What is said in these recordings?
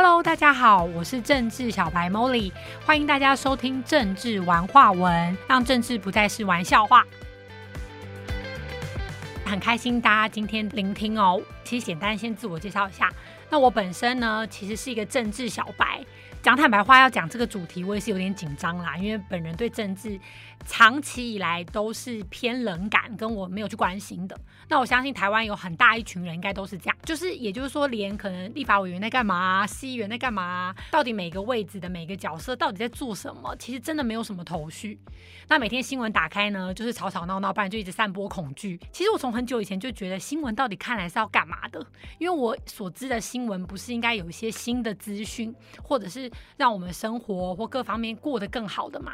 Hello，大家好，我是政治小白 Molly，欢迎大家收听政治玩话文，让政治不再是玩笑话。很开心大家今天聆听哦。其实简单先自我介绍一下，那我本身呢，其实是一个政治小白。讲坦白话，要讲这个主题，我也是有点紧张啦，因为本人对政治长期以来都是偏冷感，跟我没有去关心的。那我相信台湾有很大一群人应该都是这样，就是也就是说，连可能立法委员在干嘛，市议员在干嘛，到底每个位置的每个角色到底在做什么，其实真的没有什么头绪。那每天新闻打开呢，就是吵吵闹闹，不然就一直散播恐惧。其实我从很久以前就觉得，新闻到底看来是要干嘛的？因为我所知的新闻不是应该有一些新的资讯，或者是让我们生活或各方面过得更好的嘛？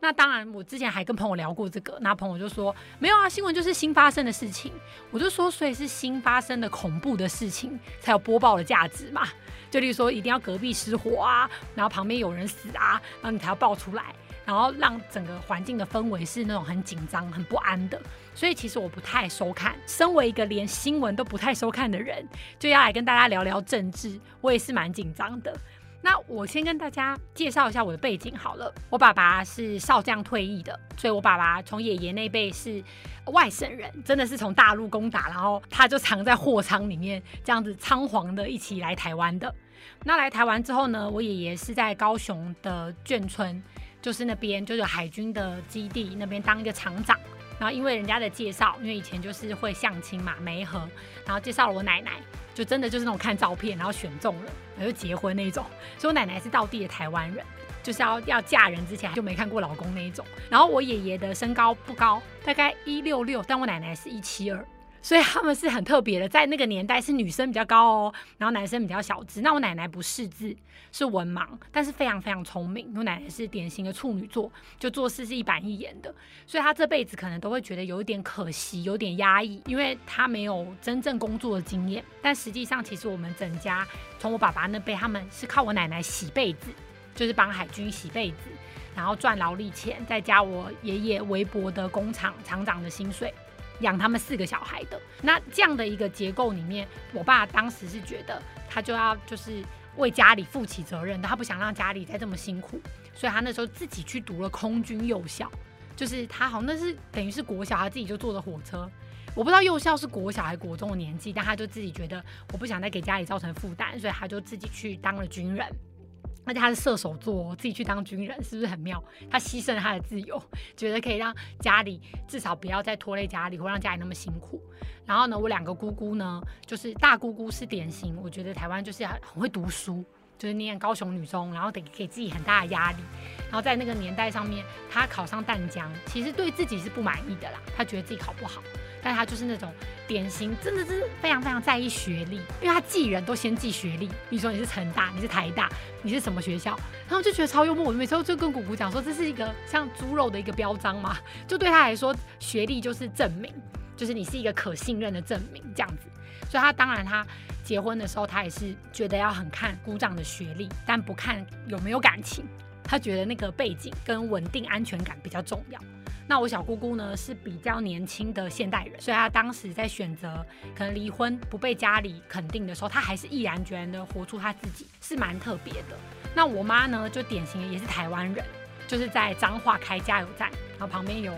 那当然，我之前还跟朋友聊过这个，那朋友就说没有啊，新闻就是新发生的事情。我就说，所以是新发生的恐怖的事情才有播报的价值嘛？就例如说，一定要隔壁失火啊，然后旁边有人死啊，然后你才要爆出来，然后让整个环境的氛围是那种很紧张、很不安的。所以其实我不太收看。身为一个连新闻都不太收看的人，就要来跟大家聊聊政治，我也是蛮紧张的。那我先跟大家介绍一下我的背景好了。我爸爸是少将退役的，所以我爸爸从爷爷那辈是外省人，真的是从大陆攻打，然后他就藏在货仓里面，这样子仓皇的一起来台湾的。那来台湾之后呢，我爷爷是在高雄的眷村，就是那边就是海军的基地那边当一个厂长。然后因为人家的介绍，因为以前就是会相亲嘛，媒合，然后介绍了我奶奶。就真的就是那种看照片，然后选中了，然后就结婚那种。所以我奶奶是道地的台湾人，就是要要嫁人之前就没看过老公那一种。然后我爷爷的身高不高，大概一六六，但我奶奶是一七二。所以他们是很特别的，在那个年代是女生比较高哦，然后男生比较小只。那我奶奶不识字，是文盲，但是非常非常聪明。我奶奶是典型的处女座，就做事是一板一眼的，所以她这辈子可能都会觉得有一点可惜，有点压抑，因为她没有真正工作的经验。但实际上，其实我们整家从我爸爸那辈，他们是靠我奶奶洗被子，就是帮海军洗被子，然后赚劳力钱，再加我爷爷微薄的工厂厂长的薪水。养他们四个小孩的那这样的一个结构里面，我爸当时是觉得他就要就是为家里负起责任，他不想让家里再这么辛苦，所以他那时候自己去读了空军幼校，就是他好像那是等于是国小，他自己就坐着火车，我不知道幼校是国小还是国中的年纪，但他就自己觉得我不想再给家里造成负担，所以他就自己去当了军人。而且他是射手座，自己去当军人是不是很妙？他牺牲了他的自由，觉得可以让家里至少不要再拖累家里，或让家里那么辛苦。然后呢，我两个姑姑呢，就是大姑姑是典型，我觉得台湾就是很会读书，就是念高雄女中，然后得给自己很大的压力。然后在那个年代上面，她考上淡江，其实对自己是不满意的啦，她觉得自己考不好。但他就是那种典型，真的是非常非常在意学历，因为他记人都先记学历。你说你是成大，你是台大，你是什么学校？然后就觉得超幽默。我每次就跟姑姑讲说，这是一个像猪肉的一个标章嘛，就对他来说，学历就是证明，就是你是一个可信任的证明这样子。所以他当然他结婚的时候，他也是觉得要很看姑丈的学历，但不看有没有感情。他觉得那个背景跟稳定安全感比较重要。那我小姑姑呢是比较年轻的现代人，所以她当时在选择可能离婚不被家里肯定的时候，她还是毅然决然的活出她自己，是蛮特别的。那我妈呢就典型的也是台湾人，就是在彰化开加油站，然后旁边有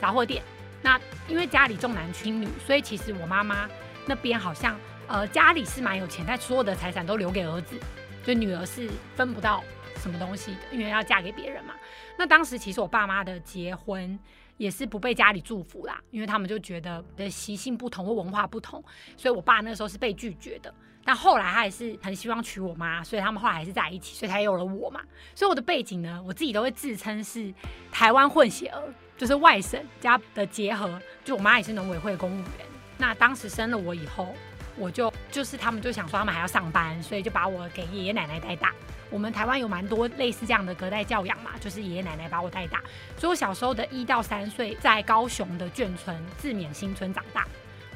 杂货店。那因为家里重男轻女，所以其实我妈妈那边好像呃家里是蛮有钱，但所有的财产都留给儿子，就女儿是分不到什么东西的，因为要嫁给别人嘛。那当时其实我爸妈的结婚也是不被家里祝福啦，因为他们就觉得的习性不同或文化不同，所以我爸那时候是被拒绝的。但后来他还是很希望娶我妈，所以他们后来还是在一起，所以才有了我嘛。所以我的背景呢，我自己都会自称是台湾混血儿，就是外省加的结合。就我妈也是农委会公务员。那当时生了我以后，我就就是他们就想说他们还要上班，所以就把我给爷爷奶奶带大。我们台湾有蛮多类似这样的隔代教养嘛，就是爷爷奶奶把我带大，所以我小时候的一到三岁在高雄的眷村自勉新村长大。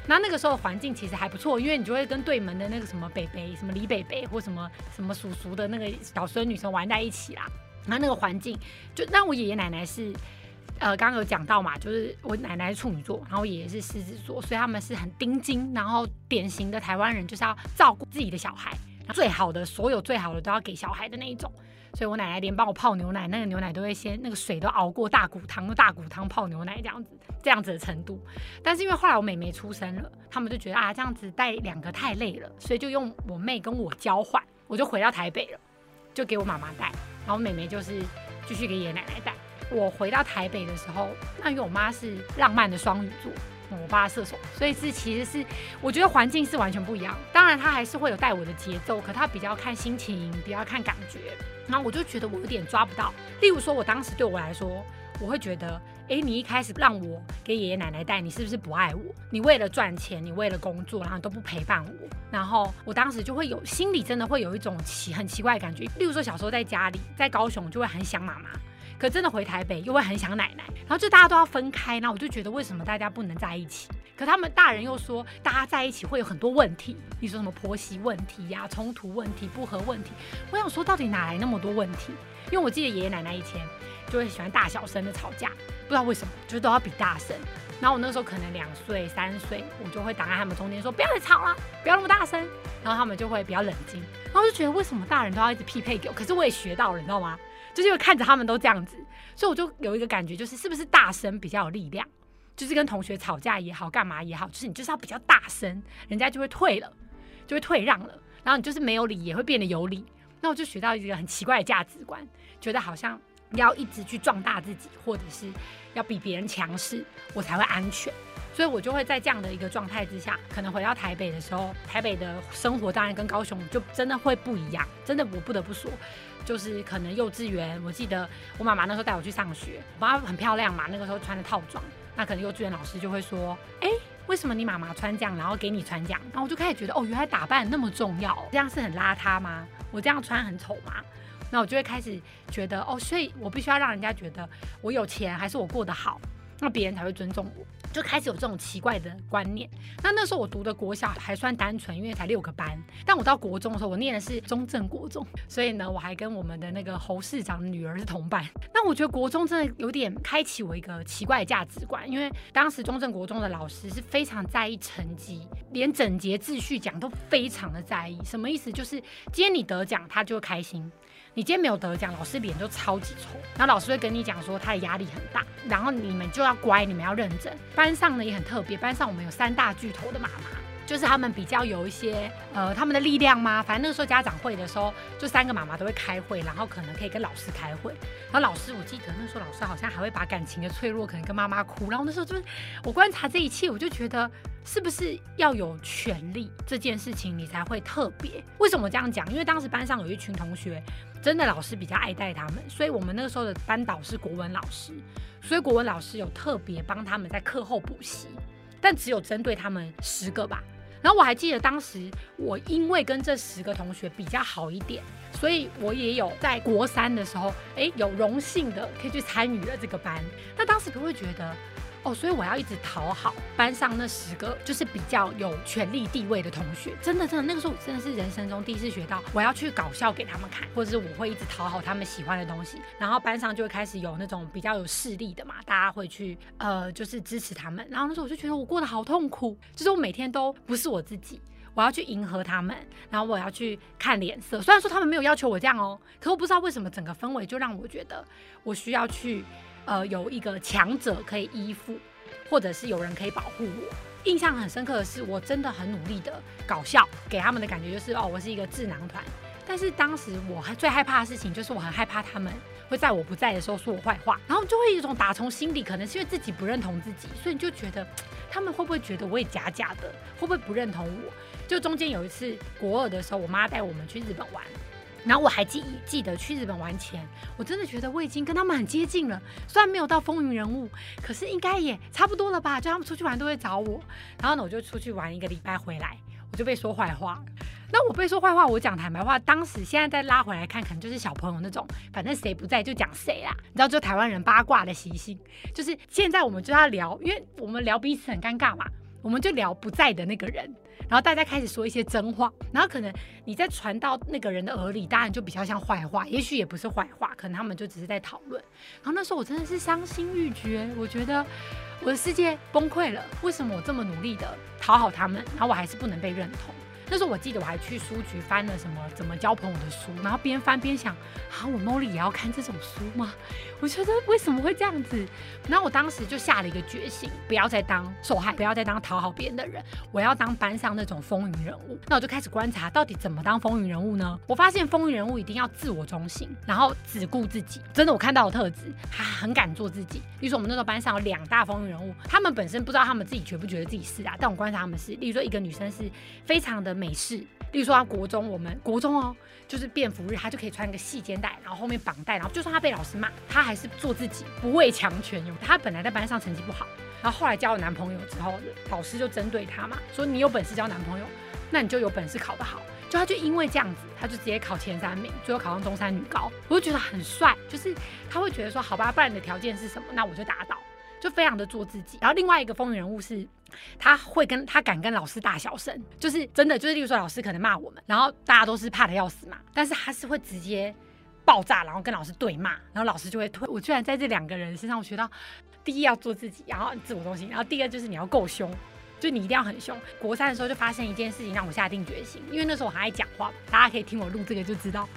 那那个时候环境其实还不错，因为你就会跟对门的那个什么北北、什么李北北或什么什么叔叔的那个小孙女生玩在一起啦。然后那个环境就，那我爷爷奶奶是，呃，刚刚有讲到嘛，就是我奶奶是处女座，然后我爷爷是狮子座，所以他们是很丁金，然后典型的台湾人就是要照顾自己的小孩。最好的所有最好的都要给小孩的那一种。所以我奶奶连帮我泡牛奶，那个牛奶都会先那个水都熬过大骨汤，用大骨汤泡牛奶这样子，这样子的程度。但是因为后来我妹妹出生了，他们就觉得啊这样子带两个太累了，所以就用我妹跟我交换，我就回到台北了，就给我妈妈带，然后妹妹就是继续给爷爷奶奶带。我回到台北的时候，那因为我妈是浪漫的双鱼座。我爸射手，所以是其实是我觉得环境是完全不一样。当然他还是会有带我的节奏，可他比较看心情，比较看感觉。然后我就觉得我有点抓不到。例如说，我当时对我来说，我会觉得，哎，你一开始让我给爷爷奶奶带，你是不是不爱我？你为了赚钱，你为了工作，然后都不陪伴我。然后我当时就会有心里真的会有一种奇很奇怪的感觉。例如说，小时候在家里，在高雄就会很想妈妈。可真的回台北又会很想奶奶，然后就大家都要分开，那我就觉得为什么大家不能在一起？可他们大人又说大家在一起会有很多问题，你说什么婆媳问题呀、冲突问题、不和问题？我想说到底哪来那么多问题？因为我记得爷爷奶奶以前就会喜欢大小声的吵架，不知道为什么，就是都要比大声。然后我那时候可能两岁、三岁，我就会挡在他们中间说不要再吵了，不要那么大声。然后他们就会比较冷静。然后就觉得为什么大人都要一直匹配给我？可是我也学到了，你知道吗？就是因为看着他们都这样子，所以我就有一个感觉，就是是不是大声比较有力量？就是跟同学吵架也好，干嘛也好，就是你就是要比较大声，人家就会退了，就会退让了。然后你就是没有理，也会变得有理。那我就学到一个很奇怪的价值观，觉得好像要一直去壮大自己，或者是要比别人强势，我才会安全。所以我就会在这样的一个状态之下，可能回到台北的时候，台北的生活当然跟高雄就真的会不一样。真的，我不得不说。就是可能幼稚园，我记得我妈妈那时候带我去上学，我妈很漂亮嘛，那个时候穿的套装，那可能幼稚园老师就会说，哎，为什么你妈妈穿这样，然后给你穿这样？然后我就开始觉得，哦，原来打扮那么重要，这样是很邋遢吗？我这样穿很丑吗？那我就会开始觉得，哦，所以我必须要让人家觉得我有钱，还是我过得好，那别人才会尊重我。就开始有这种奇怪的观念。那那时候我读的国小还算单纯，因为才六个班。但我到国中的时候，我念的是中正国中，所以呢，我还跟我们的那个侯市长女儿是同班。那我觉得国中真的有点开启我一个奇怪的价值观，因为当时中正国中的老师是非常在意成绩，连整洁秩序奖都非常的在意。什么意思？就是今天你得奖，他就会开心。你今天没有得奖，老师脸就超级臭，然后老师会跟你讲说他的压力很大，然后你们就要乖，你们要认真。班上呢也很特别，班上我们有三大巨头的妈妈，就是他们比较有一些呃他们的力量吗？反正那个时候家长会的时候，就三个妈妈都会开会，然后可能可以跟老师开会。然后老师我记得那时候老师好像还会把感情的脆弱可能跟妈妈哭。然后那时候就是我观察这一切，我就觉得是不是要有权利这件事情你才会特别？为什么这样讲？因为当时班上有一群同学。真的老师比较爱戴他们，所以我们那个时候的班导是国文老师，所以国文老师有特别帮他们在课后补习，但只有针对他们十个吧。然后我还记得当时我因为跟这十个同学比较好一点，所以我也有在国三的时候，哎，有荣幸的可以去参与了这个班。那当时不会觉得。哦，所以我要一直讨好班上那十个就是比较有权力地位的同学，真的真的，那个时候真的是人生中第一次学到，我要去搞笑给他们看，或者是我会一直讨好他们喜欢的东西，然后班上就会开始有那种比较有势力的嘛，大家会去呃就是支持他们，然后那时候我就觉得我过得好痛苦，就是我每天都不是我自己，我要去迎合他们，然后我要去看脸色，虽然说他们没有要求我这样哦，可我不知道为什么整个氛围就让我觉得我需要去。呃，有一个强者可以依附，或者是有人可以保护我。印象很深刻的是，我真的很努力的搞笑，给他们的感觉就是哦，我是一个智囊团。但是当时我最害怕的事情，就是我很害怕他们会在我不在的时候说我坏话，然后就会有一种打从心底，可能是因为自己不认同自己，所以你就觉得他们会不会觉得我也假假的，会不会不认同我？就中间有一次国二的时候，我妈带我们去日本玩。然后我还记记得去日本玩前，我真的觉得我已经跟他们很接近了，虽然没有到风云人物，可是应该也差不多了吧？就他们出去玩都会找我，然后呢，我就出去玩一个礼拜回来，我就被说坏话。那我被说坏话，我讲坦白话，当时现在再拉回来看，可能就是小朋友那种，反正谁不在就讲谁啦。你知道，就台湾人八卦的习性，就是现在我们就要聊，因为我们聊彼此很尴尬嘛。我们就聊不在的那个人，然后大家开始说一些真话，然后可能你在传到那个人的耳里，当然就比较像坏话，也许也不是坏话，可能他们就只是在讨论。然后那时候我真的是伤心欲绝，我觉得我的世界崩溃了。为什么我这么努力的讨好他们，然后我还是不能被认同？那时候我记得我还去书局翻了什么怎么交朋友的书，然后边翻边想，啊，我 Molly 也要看这种书吗？我觉得为什么会这样子？然后我当时就下了一个决心，不要再当受害，不要再当讨好别人的人，我要当班上那种风云人物。那我就开始观察，到底怎么当风云人物呢？我发现风云人物一定要自我中心，然后只顾自己。真的，我看到的特质，他很敢做自己。例如说，我们那时候班上有两大风云人物，他们本身不知道他们自己觉不觉得自己是啊，但我观察他们是。例如说，一个女生是非常的美式，例如说，他国中，我们国中哦，就是便服日，他就可以穿一个细肩带，然后后面绑带，然后就算他被老师骂，他还是做自己，不畏强权。有他本来在班上成绩不好，然后后来交了男朋友之后，老师就针对他嘛，说你有本事交男朋友，那你就有本事考得好。就他就因为这样子，他就直接考前三名，最后考上中山女高，我就觉得很帅。就是他会觉得说，好吧，不然你的条件是什么？那我就达到，就非常的做自己。然后另外一个风云人物是，他会跟他敢跟老师大小声，就是真的，就是例如说老师可能骂我们，然后大家都是怕的要死嘛，但是他是会直接爆炸，然后跟老师对骂，然后老师就会退。我居然在这两个人身上学到，第一要做自己，然后自我中心，然后第二就是你要够凶。就你一定要很凶。国三的时候就发生一件事情，让我下定决心。因为那时候我还爱讲话，大家可以听我录这个就知道。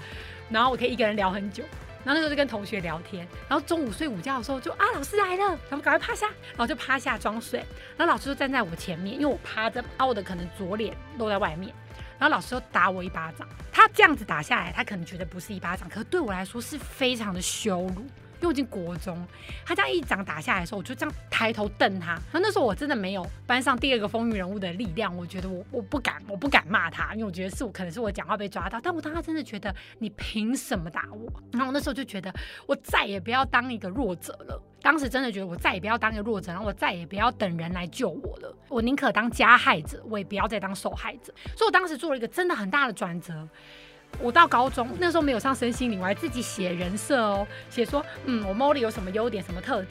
然后我可以一个人聊很久。然后那时候就跟同学聊天。然后中午睡午觉的时候就啊，老师来了，咱们赶快趴下，然后就趴下装睡。然后老师就站在我前面，因为我趴着，把我的可能左脸露在外面。然后老师就打我一巴掌。他这样子打下来，他可能觉得不是一巴掌，可是对我来说是非常的羞辱。因为我进国中，他这样一掌打下来的时候，我就这样抬头瞪他。然后那时候我真的没有班上第二个风云人物的力量，我觉得我我不敢，我不敢骂他，因为我觉得是我可能是我讲话被抓到。但我当时真的觉得你凭什么打我？然后我那时候就觉得我再也不要当一个弱者了。当时真的觉得我再也不要当一个弱者，然后我再也不要等人来救我了。我宁可当加害者，我也不要再当受害者。所以我当时做了一个真的很大的转折。我到高中那时候没有上身心灵，我还自己写人设哦，写说，嗯，我 Molly 有什么优点，什么特质。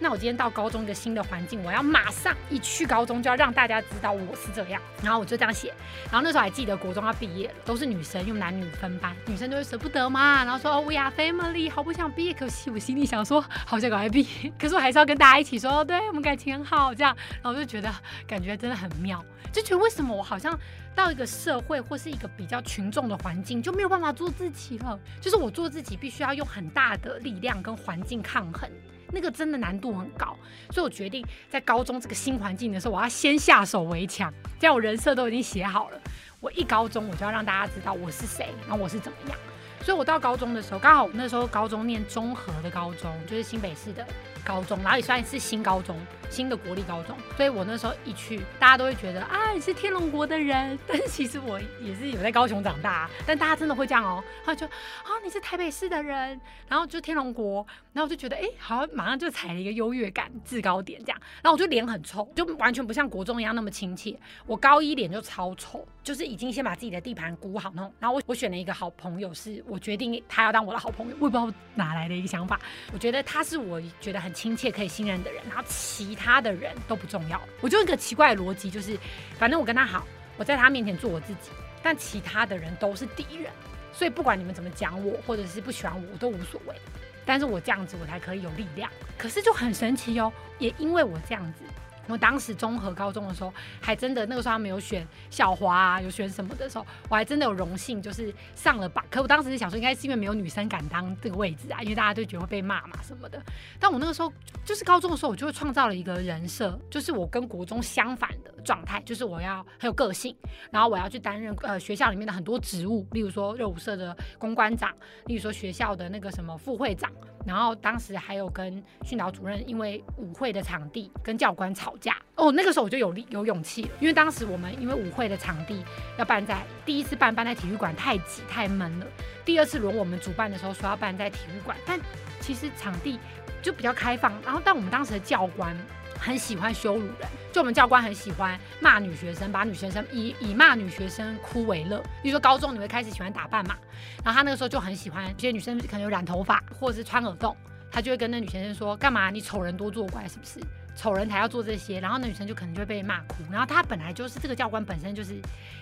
那我今天到高中一个新的环境，我要马上一去高中就要让大家知道我是这样。然后我就这样写。然后那时候还记得国中要毕业了，都是女生用男女分班，女生就会舍不得嘛，然后说哦 We are family，好不想毕业，可惜我心里想说好想赶快毕业，可是我还是要跟大家一起说，对我们感情很好这样。然后我就觉得感觉真的很妙，就觉得为什么我好像。到一个社会或是一个比较群众的环境，就没有办法做自己了。就是我做自己，必须要用很大的力量跟环境抗衡，那个真的难度很高。所以我决定在高中这个新环境的时候，我要先下手为强。这样我人设都已经写好了，我一高中我就要让大家知道我是谁，然后我是怎么样。所以我到高中的时候，刚好那时候高中念综合的高中，就是新北市的。高中，然后也算是新高中，新的国立高中，所以我那时候一去，大家都会觉得啊，你是天龙国的人。但是其实我也是有在高雄长大，但大家真的会这样哦，他就啊，你是台北市的人，然后就天龙国，然后我就觉得哎，好像马上就踩了一个优越感制高点这样，然后我就脸很臭，就完全不像国中一样那么亲切。我高一脸就超臭，就是已经先把自己的地盘估好那种。然后我我选了一个好朋友，是我决定他要当我的好朋友，我也不知道哪来的一个想法，我觉得他是我觉得很。亲切可以信任的人，然后其他的人都不重要。我就一个奇怪的逻辑，就是反正我跟他好，我在他面前做我自己，但其他的人都是敌人。所以不管你们怎么讲我，或者是不喜欢我，我都无所谓。但是我这样子，我才可以有力量。可是就很神奇哦，也因为我这样子。我当时综合高中的时候，还真的那个时候他没有选校花啊，有选什么的时候，我还真的有荣幸就是上了榜。可我当时是想说，应该是因为没有女生敢当这个位置啊，因为大家都觉得会被骂嘛什么的。但我那个时候就是高中的时候，我就会创造了一个人设，就是我跟国中相反的状态，就是我要很有个性，然后我要去担任呃学校里面的很多职务，例如说热舞社的公关长，例如说学校的那个什么副会长。然后当时还有跟训导主任因为舞会的场地跟教官吵架。哦，那个时候我就有力有勇气了，因为当时我们因为舞会的场地要办在第一次办办在体育馆太挤太闷了，第二次轮我们主办的时候说要办在体育馆，但其实场地就比较开放，然后但我们当时的教官。很喜欢羞辱人，就我们教官很喜欢骂女学生，把女学生以以骂女学生哭为乐。比如说高中你会开始喜欢打扮嘛，然后他那个时候就很喜欢这些女生可能有染头发或者是穿耳洞，他就会跟那女学生说干嘛你丑人多作怪是不是？丑人才要做这些，然后那女生就可能就会被骂哭。然后他本来就是这个教官本身就是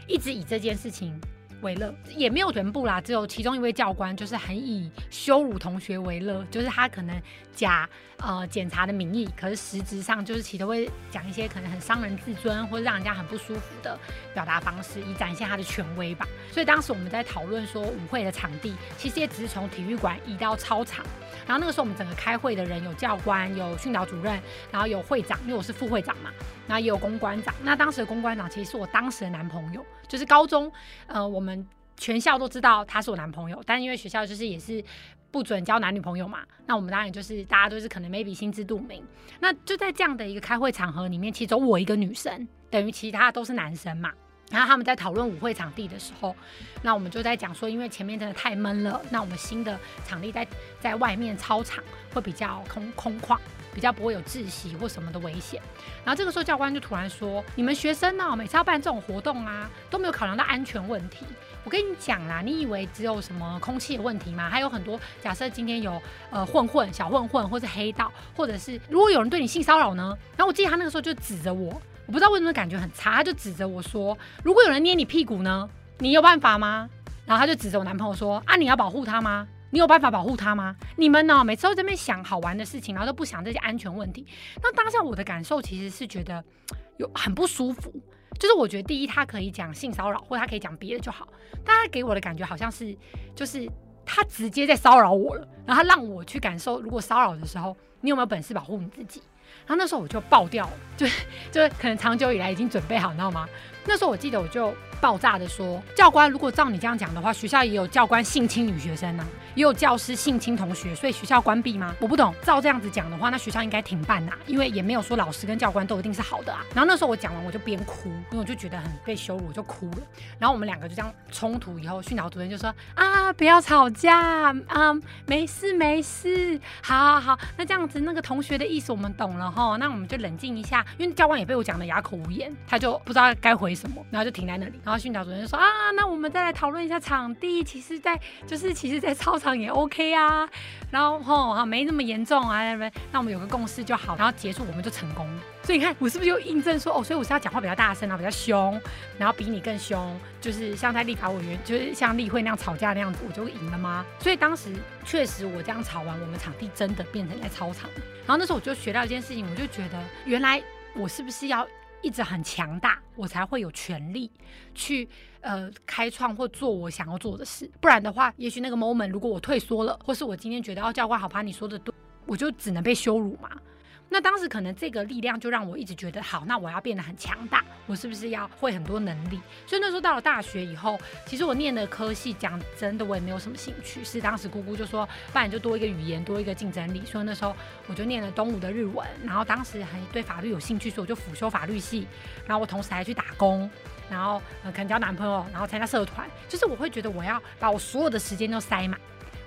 一直以这件事情为乐，也没有全部啦，只有其中一位教官就是很以羞辱同学为乐，就是他可能假呃检查的名义，可是实质上就是其实会讲一些可能很伤人自尊或者让人家很不舒服的表达方式，以展现他的权威吧。所以当时我们在讨论说舞会的场地，其实也只是从体育馆移到操场。然后那个时候我们整个开会的人有教官、有训导主任，然后有会长，因为我是副会长嘛，然后也有公关长。那当时的公关长其实是我当时的男朋友，就是高中，呃，我们全校都知道他是我男朋友，但因为学校就是也是不准交男女朋友嘛，那我们当然就是大家都是可能 maybe 心知肚明。那就在这样的一个开会场合里面，其中我一个女生，等于其他都是男生嘛。然后他们在讨论舞会场地的时候，那我们就在讲说，因为前面真的太闷了，那我们新的场地在在外面操场会比较空空旷，比较不会有窒息或什么的危险。然后这个时候教官就突然说：“你们学生呢，每次要办这种活动啊，都没有考量到安全问题。我跟你讲啦，你以为只有什么空气的问题吗？还有很多，假设今天有呃混混、小混混，或是黑道，或者是如果有人对你性骚扰呢？然后我记得他那个时候就指着我。”不知道为什么感觉很差，他就指着我说：“如果有人捏你屁股呢，你有办法吗？”然后他就指着我男朋友说：“啊，你要保护他吗？你有办法保护他吗？你们呢，每次都在那边想好玩的事情，然后都不想这些安全问题。那当下我的感受其实是觉得有很不舒服，就是我觉得第一，他可以讲性骚扰，或者他可以讲别的就好，但他给我的感觉好像是就是他直接在骚扰我了，然后他让我去感受，如果骚扰的时候，你有没有本事保护你自己？”然后那时候我就爆掉了，就 就是可能长久以来已经准备好，你知道吗？那时候我记得我就爆炸的说，教官，如果照你这样讲的话，学校也有教官性侵女学生呢，也有教师性侵同学，所以学校关闭吗？我不懂。照这样子讲的话，那学校应该停办呐，因为也没有说老师跟教官都一定是好的啊。然后那时候我讲完我就边哭，因为我就觉得很被羞辱，我就哭了。然后我们两个就这样冲突以后，训导主任就说啊，不要吵架啊，没事没事，好好好，那这样子那个同学的意思我们懂了哈，那我们就冷静一下，因为教官也被我讲的哑口无言，他就不知道该回。什么？然后就停在那里。然后训导主任就说啊，那我们再来讨论一下场地。其实，在就是其实，在操场场也 OK 啊。然后吼，哈，没那么严重啊。那我们有个共识就好。然后结束，我们就成功了。所以你看，我是不是又印证说，哦，所以我是要讲话比较大声啊，比较凶，然后比你更凶，就是像在立法委员，就是像例会那样吵架那样子，我就赢了吗？所以当时确实我这样吵完，我们场地真的变成在操场。然后那时候我就学到一件事情，我就觉得原来我是不是要。一直很强大，我才会有权利去呃开创或做我想要做的事。不然的话，也许那个 moment 如果我退缩了，或是我今天觉得哦教官好怕你说的对，我就只能被羞辱嘛。那当时可能这个力量就让我一直觉得好，那我要变得很强大，我是不是要会很多能力？所以那时候到了大学以后，其实我念的科系讲真的我也没有什么兴趣，是当时姑姑就说，不然就多一个语言，多一个竞争力。所以那时候我就念了东吴的日文，然后当时很对法律有兴趣，所以我就辅修法律系。然后我同时还去打工，然后呃可能交男朋友，然后参加社团，就是我会觉得我要把我所有的时间都塞满，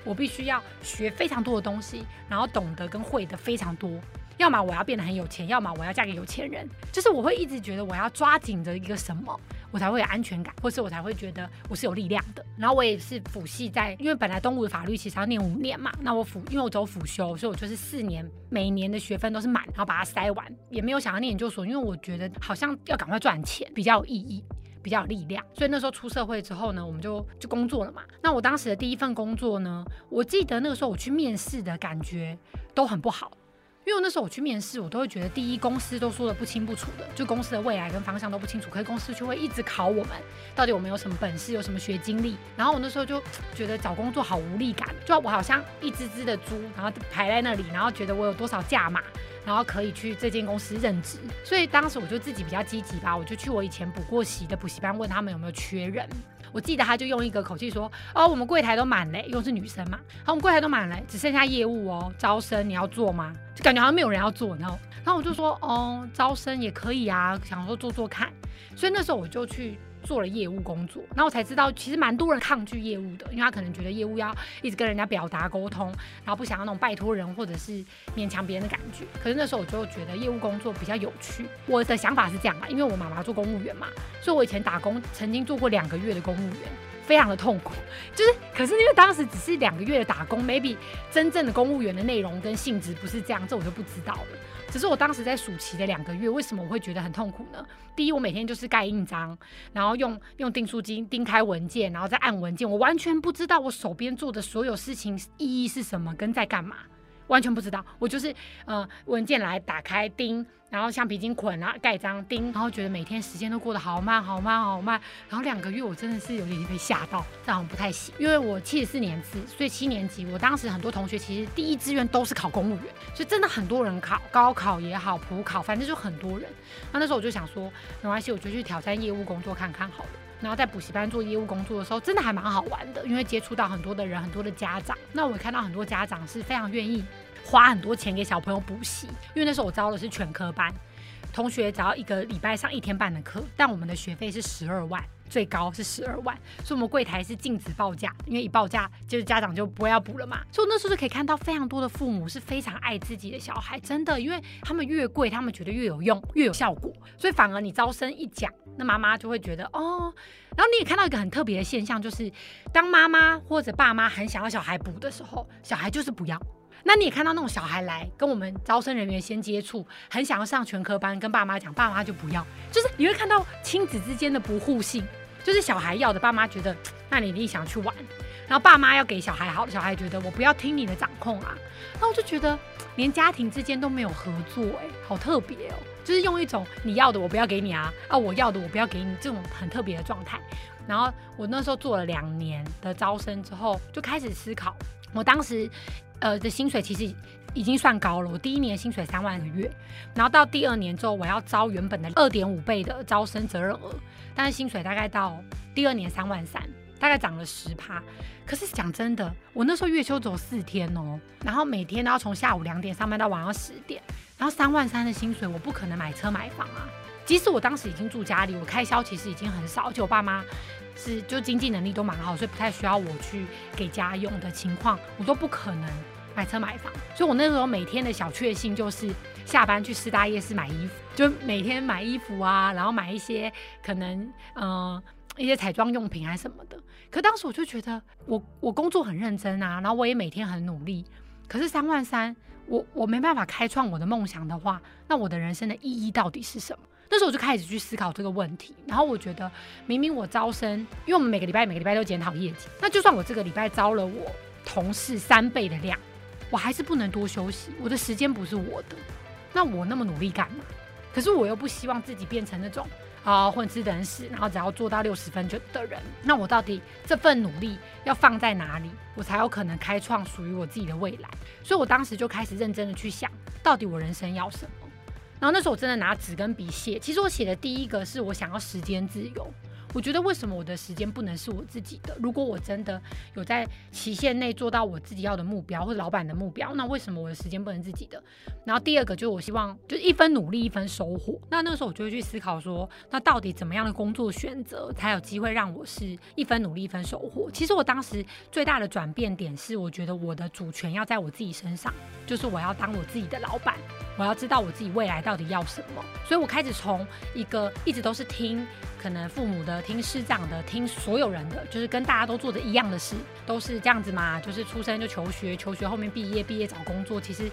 我必须要学非常多的东西，然后懂得跟会的非常多。要么我要变得很有钱，要么我要嫁给有钱人，就是我会一直觉得我要抓紧着一个什么，我才会有安全感，或是我才会觉得我是有力量的。然后我也是辅系在，因为本来东吴的法律其实要念五年嘛，那我辅，因为我走辅修，所以我就是四年，每年的学分都是满，然后把它塞完，也没有想要念研究所，因为我觉得好像要赶快赚钱比较有意义，比较有力量。所以那时候出社会之后呢，我们就就工作了嘛。那我当时的第一份工作呢，我记得那个时候我去面试的感觉都很不好。因为那时候我去面试，我都会觉得第一公司都说的不清不楚的，就公司的未来跟方向都不清楚，可是公司却会一直考我们到底我们有什么本事，有什么学经历。然后我那时候就觉得找工作好无力感，就我好像一只只的猪，然后排在那里，然后觉得我有多少价码，然后可以去这间公司任职。所以当时我就自己比较积极吧，我就去我以前补过习的补习班，问他们有没有缺人。我记得他就用一个口气说：“哦，我们柜台都满了，因为是女生嘛。好，我们柜台都满了，只剩下业务哦，招生你要做吗？就感觉好像没有人要做，然后，然后我就说：哦，招生也可以啊，想说做做看。所以那时候我就去。”做了业务工作，然后我才知道，其实蛮多人抗拒业务的，因为他可能觉得业务要一直跟人家表达沟通，然后不想要那种拜托人或者是勉强别人的感觉。可是那时候我就觉得业务工作比较有趣。我的想法是这样吧，因为我妈妈做公务员嘛，所以我以前打工曾经做过两个月的公务员，非常的痛苦。就是，可是因为当时只是两个月的打工，maybe 真正的公务员的内容跟性质不是这样，这我就不知道了。只是我当时在暑期的两个月，为什么我会觉得很痛苦呢？第一，我每天就是盖印章，然后用用订书机钉开文件，然后再按文件，我完全不知道我手边做的所有事情意义是什么，跟在干嘛。完全不知道，我就是呃文件来打开钉，然后橡皮筋捆，然后盖章钉，然后觉得每天时间都过得好慢好慢好慢，然后两个月我真的是有点被吓到，这样不太行，因为我七十四年制，所以七年级，我当时很多同学其实第一志愿都是考公务员，所以真的很多人考高考也好，普考，反正就很多人。那那时候我就想说，没关系，我就去挑战业务工作看看好了。然后在补习班做业务工作的时候，真的还蛮好玩的，因为接触到很多的人，很多的家长。那我看到很多家长是非常愿意花很多钱给小朋友补习，因为那时候我招的是全科班，同学只要一个礼拜上一天半的课，但我们的学费是十二万。最高是十二万，所以我们柜台是禁止报价，因为一报价就是家长就不会要补了嘛。所以那时候就可以看到非常多的父母是非常爱自己的小孩，真的，因为他们越贵，他们觉得越有用，越有效果。所以反而你招生一讲，那妈妈就会觉得哦。然后你也看到一个很特别的现象，就是当妈妈或者爸妈很想要小孩补的时候，小孩就是不要。那你也看到那种小孩来跟我们招生人员先接触，很想要上全科班，跟爸妈讲，爸妈就不要，就是你会看到亲子之间的不互信，就是小孩要的，爸妈觉得那你一定想去玩，然后爸妈要给小孩好，小孩觉得我不要听你的掌控啊，那我就觉得连家庭之间都没有合作，哎，好特别哦，就是用一种你要的我不要给你啊，啊我要的我不要给你这种很特别的状态。然后我那时候做了两年的招生之后，就开始思考，我当时。呃，的薪水其实已经算高了。我第一年薪水三万个月，然后到第二年之后，我要招原本的二点五倍的招生责任额，但是薪水大概到第二年三万三，大概涨了十趴。可是讲真的，我那时候月休只有四天哦，然后每天都要从下午两点上班到晚上十点，然后三万三的薪水，我不可能买车买房啊。即使我当时已经住家里，我开销其实已经很少，而且我爸妈是就经济能力都蛮好，所以不太需要我去给家用的情况，我都不可能买车买房。所以我那时候每天的小确幸就是下班去四大夜市买衣服，就每天买衣服啊，然后买一些可能嗯一些彩妆用品还是什么的。可当时我就觉得我我工作很认真啊，然后我也每天很努力，可是三万三，我我没办法开创我的梦想的话，那我的人生的意义到底是什么？那时候我就开始去思考这个问题，然后我觉得明明我招生，因为我们每个礼拜每个礼拜都检讨业绩，那就算我这个礼拜招了我同事三倍的量，我还是不能多休息，我的时间不是我的，那我那么努力干嘛？可是我又不希望自己变成那种啊混吃等死，然后只要做到六十分就的人，那我到底这份努力要放在哪里，我才有可能开创属于我自己的未来？所以我当时就开始认真的去想，到底我人生要什么。然后那时候我真的拿纸跟笔写，其实我写的第一个是我想要时间自由。我觉得为什么我的时间不能是我自己的？如果我真的有在期限内做到我自己要的目标或者老板的目标，那为什么我的时间不能自己的？然后第二个就是我希望就是一分努力一分收获。那那时候我就会去思考说，那到底怎么样的工作选择才有机会让我是一分努力一分收获？其实我当时最大的转变点是，我觉得我的主权要在我自己身上，就是我要当我自己的老板，我要知道我自己未来到底要什么。所以我开始从一个一直都是听。可能父母的、听师长的、听所有人的，就是跟大家都做的一样的事，都是这样子嘛。就是出生就求学，求学后面毕业，毕业找工作。其实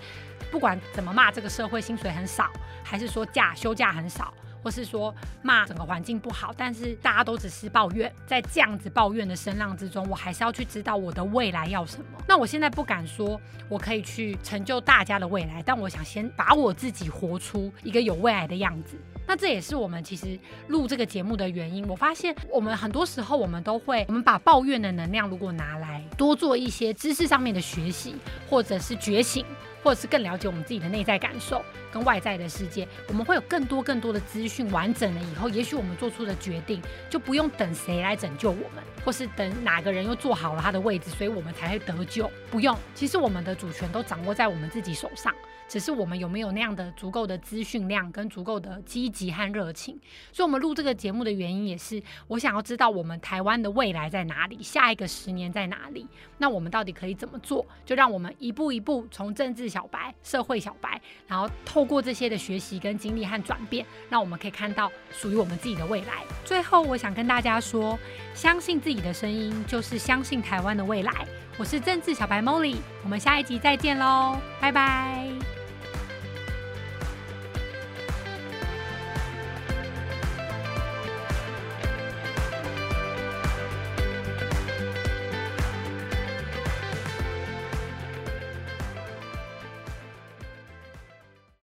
不管怎么骂这个社会薪水很少，还是说假休假很少，或是说骂整个环境不好，但是大家都只是抱怨。在这样子抱怨的声浪之中，我还是要去知道我的未来要什么。那我现在不敢说我可以去成就大家的未来，但我想先把我自己活出一个有未来的样子。那这也是我们其实录这个节目的原因。我发现我们很多时候我们都会，我们把抱怨的能量如果拿来多做一些知识上面的学习，或者是觉醒，或者是更了解我们自己的内在感受跟外在的世界，我们会有更多更多的资讯完整了以后，也许我们做出的决定就不用等谁来拯救我们，或是等哪个人又做好了他的位置，所以我们才会得救。不用，其实我们的主权都掌握在我们自己手上。只是我们有没有那样的足够的资讯量跟足够的积极和热情。所以，我们录这个节目的原因也是，我想要知道我们台湾的未来在哪里，下一个十年在哪里。那我们到底可以怎么做？就让我们一步一步从政治小白、社会小白，然后透过这些的学习跟经历和转变，让我们可以看到属于我们自己的未来。最后，我想跟大家说，相信自己你的声音，就是相信台湾的未来。我是政治小白 Molly，我们下一集再见喽，拜拜。